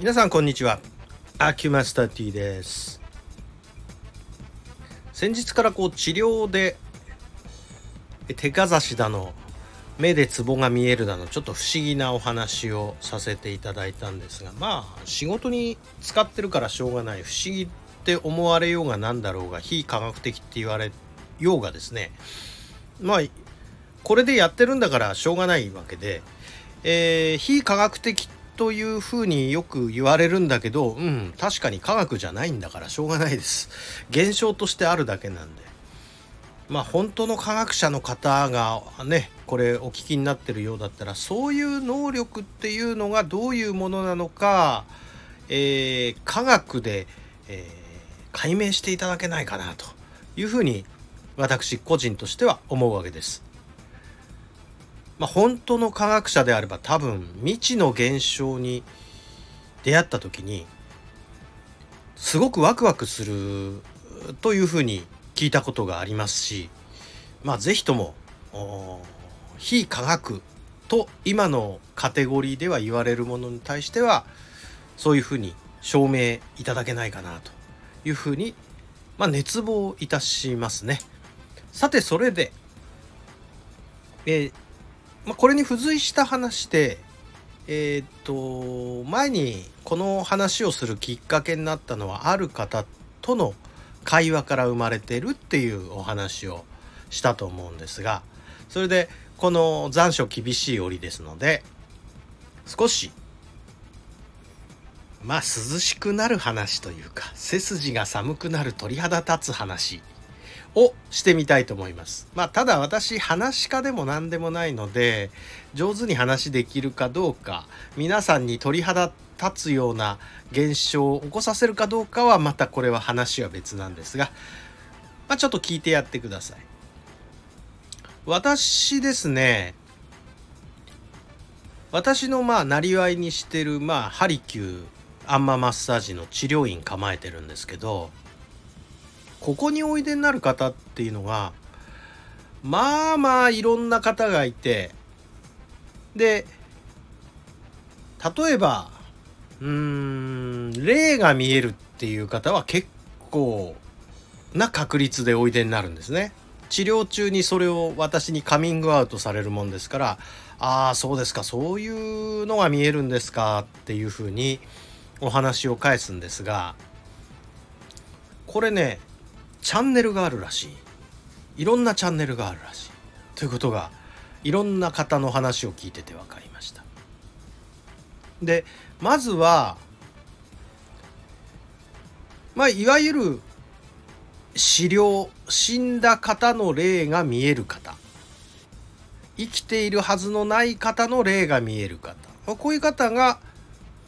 皆さんこんにちは。アキュマスター T です。先日からこう治療で手かざしだの目でツボが見えるだのちょっと不思議なお話をさせていただいたんですがまあ仕事に使ってるからしょうがない不思議って思われようが何だろうが非科学的って言われようがですね。まあこれでやってるんだからしょうがないわけで、えー、非科学的ってというふうによく言われるんだけど、うん、確かに科学じゃないんだからしょうがないです。現象としてあるだけなんで。まあ本当の科学者の方がね、これお聞きになってるようだったら、そういう能力っていうのがどういうものなのか、えー、科学で、えー、解明していただけないかなというふうに私個人としては思うわけです。まあ、本当の科学者であれば多分未知の現象に出会った時にすごくワクワクするというふうに聞いたことがありますしまあ是非とも非科学と今のカテゴリーでは言われるものに対してはそういうふうに証明いただけないかなというふうに、まあ、熱望いたしますね。さてそれで、えーまあ、これに付随した話でえっ、と前にこの話をするきっかけになったのはある方との会話から生まれてるっていうお話をしたと思うんですがそれでこの残暑厳しい折ですので少しまあ涼しくなる話というか背筋が寒くなる鳥肌立つ話をしてみたいと思います。まあ、ただ私、話し家でも何でもないので、上手に話できるかどうか、皆さんに鳥肌立つような現象を起こさせるかどうかは、またこれは話は別なんですが、まあ、ちょっと聞いてやってください。私ですね、私のまあ、なりわいにしてる、まあ、ハリキュー、アンママッサージの治療院構えてるんですけど、ここにおいでになる方っていうのがまあまあいろんな方がいてで例えばうーん霊が見えるっていう方は結構な確率でおいでになるんですね。治療中にそれを私にカミングアウトされるもんですからああそうですかそういうのが見えるんですかっていうふうにお話を返すんですがこれねチャンネルがあるらしい。いろんなチャンネルがあるらしい。ということがいろんな方の話を聞いてて分かりました。でまずはまあいわゆる死療死んだ方の霊が見える方。生きているはずのない方の霊が見える方。こういう方が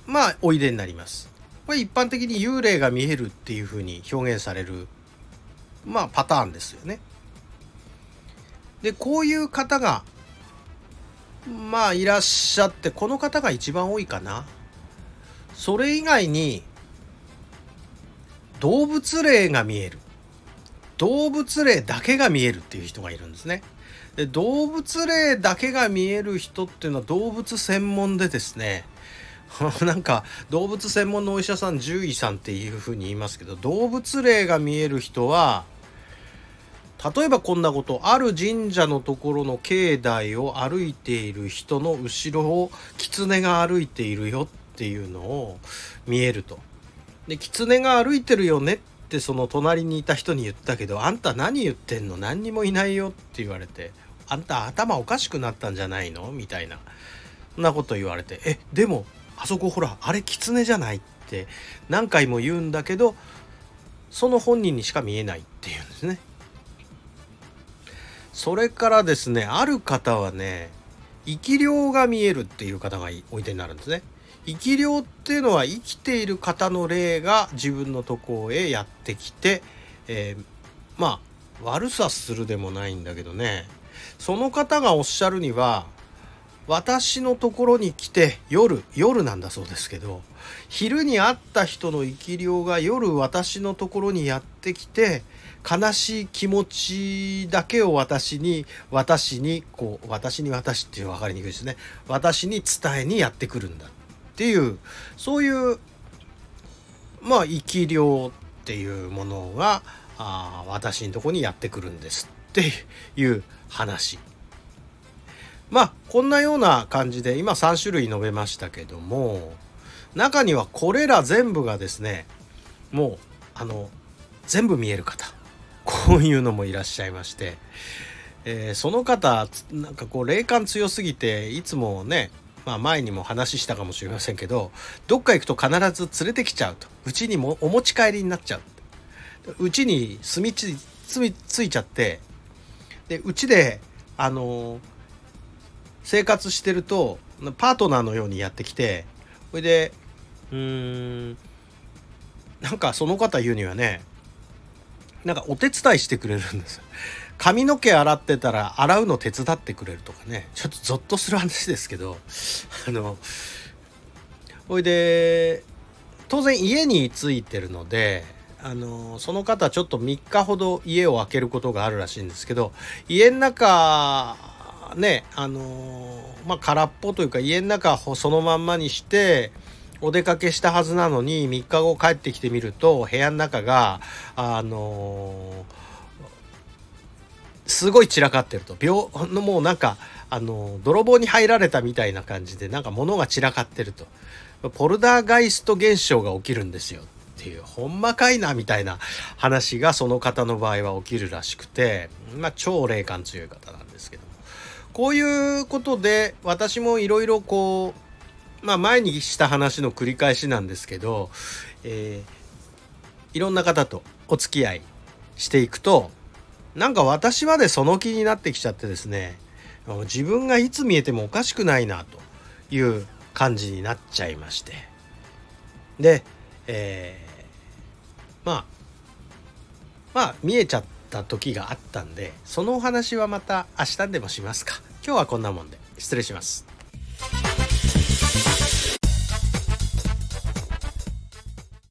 まあおいでになります。これ一般的に幽霊が見えるっていうふうに表現されるまあパターンですよね。でこういう方がまあいらっしゃってこの方が一番多いかな。それ以外に動物霊が見える動物霊だけが見えるっていう人がいるんですね。で動物霊だけが見える人っていうのは動物専門でですね なんか動物専門のお医者さん獣医さんっていうふうに言いますけど動物霊が見える人は例えばこんなことある神社のところの境内を歩いている人の後ろを狐が歩いているよっていうのを見えると。で狐が歩いてるよねってその隣にいた人に言ったけどあんた何言ってんの？何にもいないよって言われてあんた頭おかしくなったんじゃないの？みたいなそん なこと言われてえでもあそこほらあれ狐じゃないって何回も言うんだけどその本人にしか見えないっていうんですね。それからですねある方はね生き量が見えるっていう方がおいでになるんですね。生き量っていうのは生きている方の霊が自分のとこへやってきて、えー、まあ悪さするでもないんだけどねその方がおっしゃるには私のところに来て夜夜なんだそうですけど昼に会った人の生き量が夜私のところにやってきて悲しい気持ちだけを私に私にこう私に私っていう分かりにくいですね私に伝えにやってくるんだっていうそういうまあ生き量っていうものがあ私のとこにやってくるんですっていう話。まあこんなような感じで今3種類述べましたけども中にはこれら全部がですねもうあの全部見える方こういうのもいらっしゃいまして、えー、その方なんかこう霊感強すぎていつもねまあ前にも話したかもしれませんけどどっか行くと必ず連れてきちゃうと。うちにもお持ち帰りになっちゃう。うちに住みついちゃってでうちであのー、生活してるとパートナーのようにやってきてそれでうーん。なんかその方言うにはねなんかお手伝いしてくれるんです。髪の毛洗ってたら洗うの手伝ってくれるとかねちょっとゾッとする話ですけどあのほいで当然家に着いてるのであのその方ちょっと3日ほど家を空けることがあるらしいんですけど家の中ねあのまあ空っぽというか家の中そのまんまにしてお出かけしたはずなのに3日後帰ってきてみると部屋の中があのー、すごい散らかってると。病のもうなんかあの泥棒に入られたみたいな感じでなんか物が散らかってると。ポルダーガイスト現象が起きるんですよ。っていうほんまかいなみたいな話がその方の場合は起きるらしくてまあ超霊感強い方なんです。こういうことで私もいろいろこうまあ前にした話の繰り返しなんですけど、えー、いろんな方とお付き合いしていくとなんか私までその気になってきちゃってですね自分がいつ見えてもおかしくないなという感じになっちゃいまして。で、えー、まあまあ見えちゃっった時があったんでそのお話はまた明日でもしますか。今日はこんなもんで失礼します。